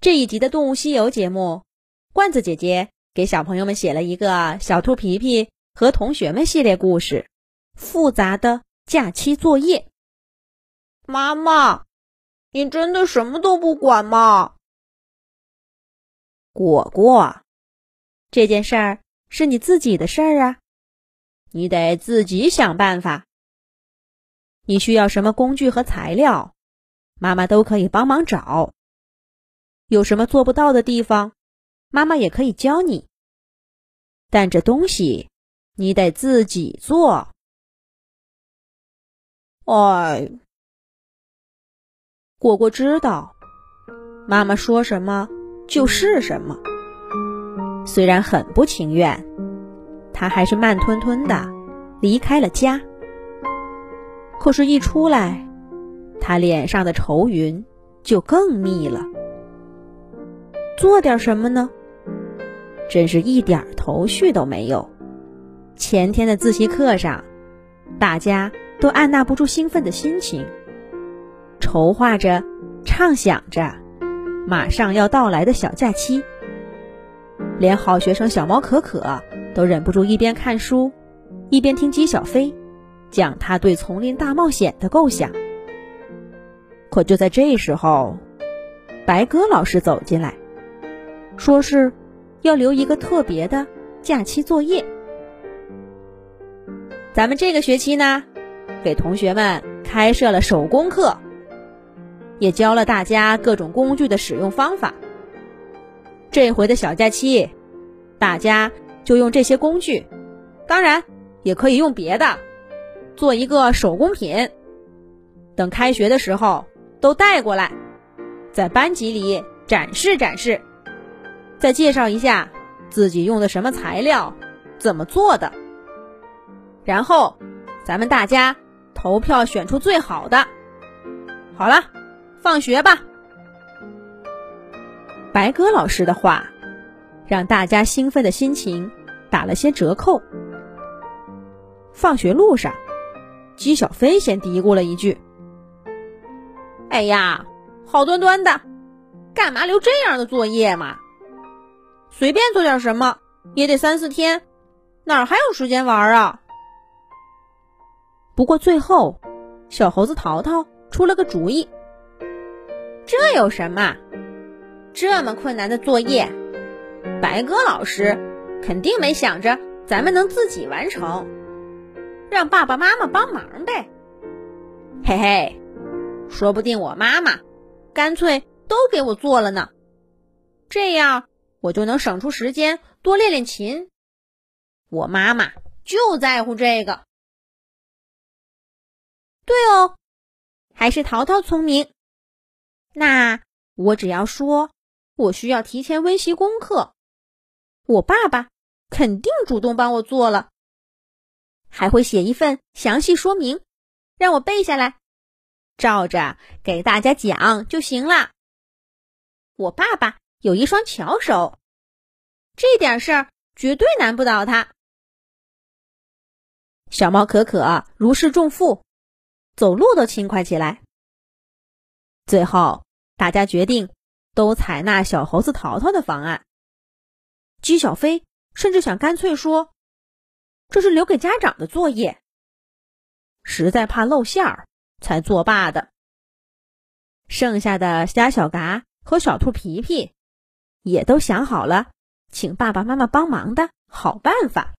这一集的《动物西游》节目，罐子姐姐给小朋友们写了一个小兔皮皮和同学们系列故事——复杂的假期作业。妈妈，你真的什么都不管吗？果果，这件事儿是你自己的事儿啊，你得自己想办法。你需要什么工具和材料，妈妈都可以帮忙找。有什么做不到的地方，妈妈也可以教你。但这东西你得自己做。哎，果果知道，妈妈说什么就是什么。虽然很不情愿，他还是慢吞吞的离开了家。可是，一出来，他脸上的愁云就更密了。做点什么呢？真是一点头绪都没有。前天的自习课上，大家都按捺不住兴奋的心情，筹划着、畅想着马上要到来的小假期。连好学生小猫可可都忍不住一边看书，一边听姬小飞讲他对丛林大冒险的构想。可就在这时候，白鸽老师走进来。说是要留一个特别的假期作业。咱们这个学期呢，给同学们开设了手工课，也教了大家各种工具的使用方法。这回的小假期，大家就用这些工具，当然也可以用别的，做一个手工品。等开学的时候都带过来，在班级里展示展示。再介绍一下自己用的什么材料，怎么做的。然后咱们大家投票选出最好的。好了，放学吧。白鸽老师的话让大家兴奋的心情打了些折扣。放学路上，姬小飞先嘀咕了一句：“哎呀，好端端的，干嘛留这样的作业嘛？”随便做点什么也得三四天，哪还有时间玩啊？不过最后，小猴子淘淘出了个主意。这有什么？这么困难的作业，白鸽老师肯定没想着咱们能自己完成，让爸爸妈妈帮忙呗。嘿嘿，说不定我妈妈干脆都给我做了呢。这样。我就能省出时间多练练琴。我妈妈就在乎这个。对哦，还是淘淘聪明。那我只要说我需要提前温习功课，我爸爸肯定主动帮我做了，还会写一份详细说明，让我背下来，照着给大家讲就行了。我爸爸。有一双巧手，这点事儿绝对难不倒他。小猫可可如释重负，走路都轻快起来。最后，大家决定都采纳小猴子淘淘的方案。姬小飞甚至想干脆说：“这是留给家长的作业，实在怕露馅儿才作罢的。”剩下的虾小嘎和小兔皮皮。也都想好了，请爸爸妈妈帮忙的好办法。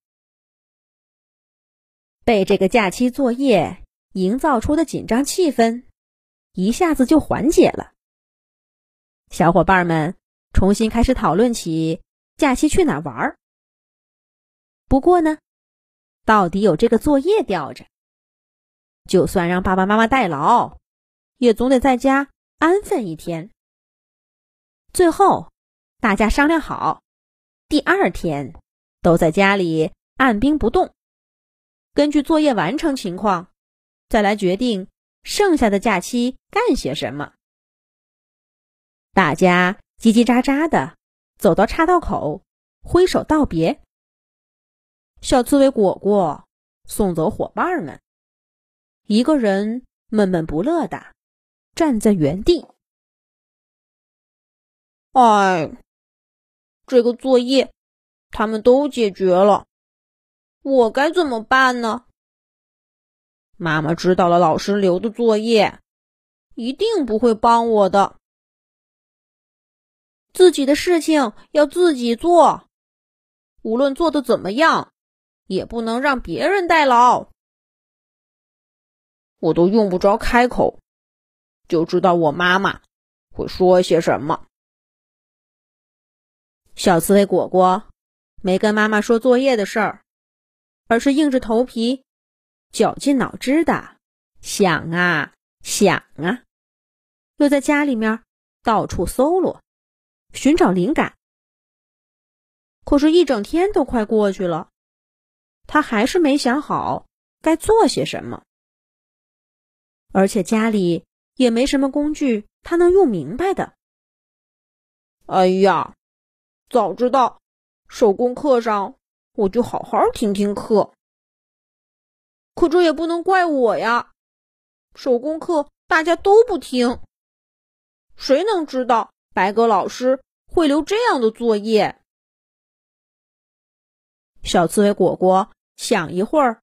被这个假期作业营造出的紧张气氛，一下子就缓解了。小伙伴们重新开始讨论起假期去哪儿玩。不过呢，到底有这个作业吊着，就算让爸爸妈妈代劳，也总得在家安分一天。最后。大家商量好，第二天都在家里按兵不动，根据作业完成情况，再来决定剩下的假期干些什么。大家叽叽喳喳的走到岔道口，挥手道别。小刺猬果果送走伙伴们，一个人闷闷不乐的站在原地。哎，这个作业他们都解决了，我该怎么办呢？妈妈知道了老师留的作业，一定不会帮我的。自己的事情要自己做，无论做的怎么样，也不能让别人代劳。我都用不着开口，就知道我妈妈会说些什么。小刺猬果果没跟妈妈说作业的事儿，而是硬着头皮、绞尽脑汁的想啊想啊，又在家里面到处搜罗，寻找灵感。可是，一整天都快过去了，他还是没想好该做些什么，而且家里也没什么工具他能用明白的。哎呀！早知道，手工课上我就好好听听课。可这也不能怪我呀，手工课大家都不听，谁能知道白鸽老师会留这样的作业？小刺猬果果想一会儿，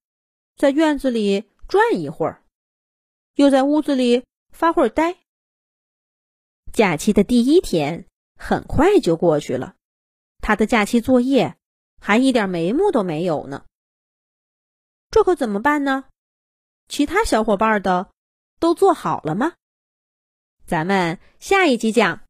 在院子里转一会儿，又在屋子里发会儿呆。假期的第一天很快就过去了。他的假期作业还一点眉目都没有呢，这可怎么办呢？其他小伙伴的都做好了吗？咱们下一集讲。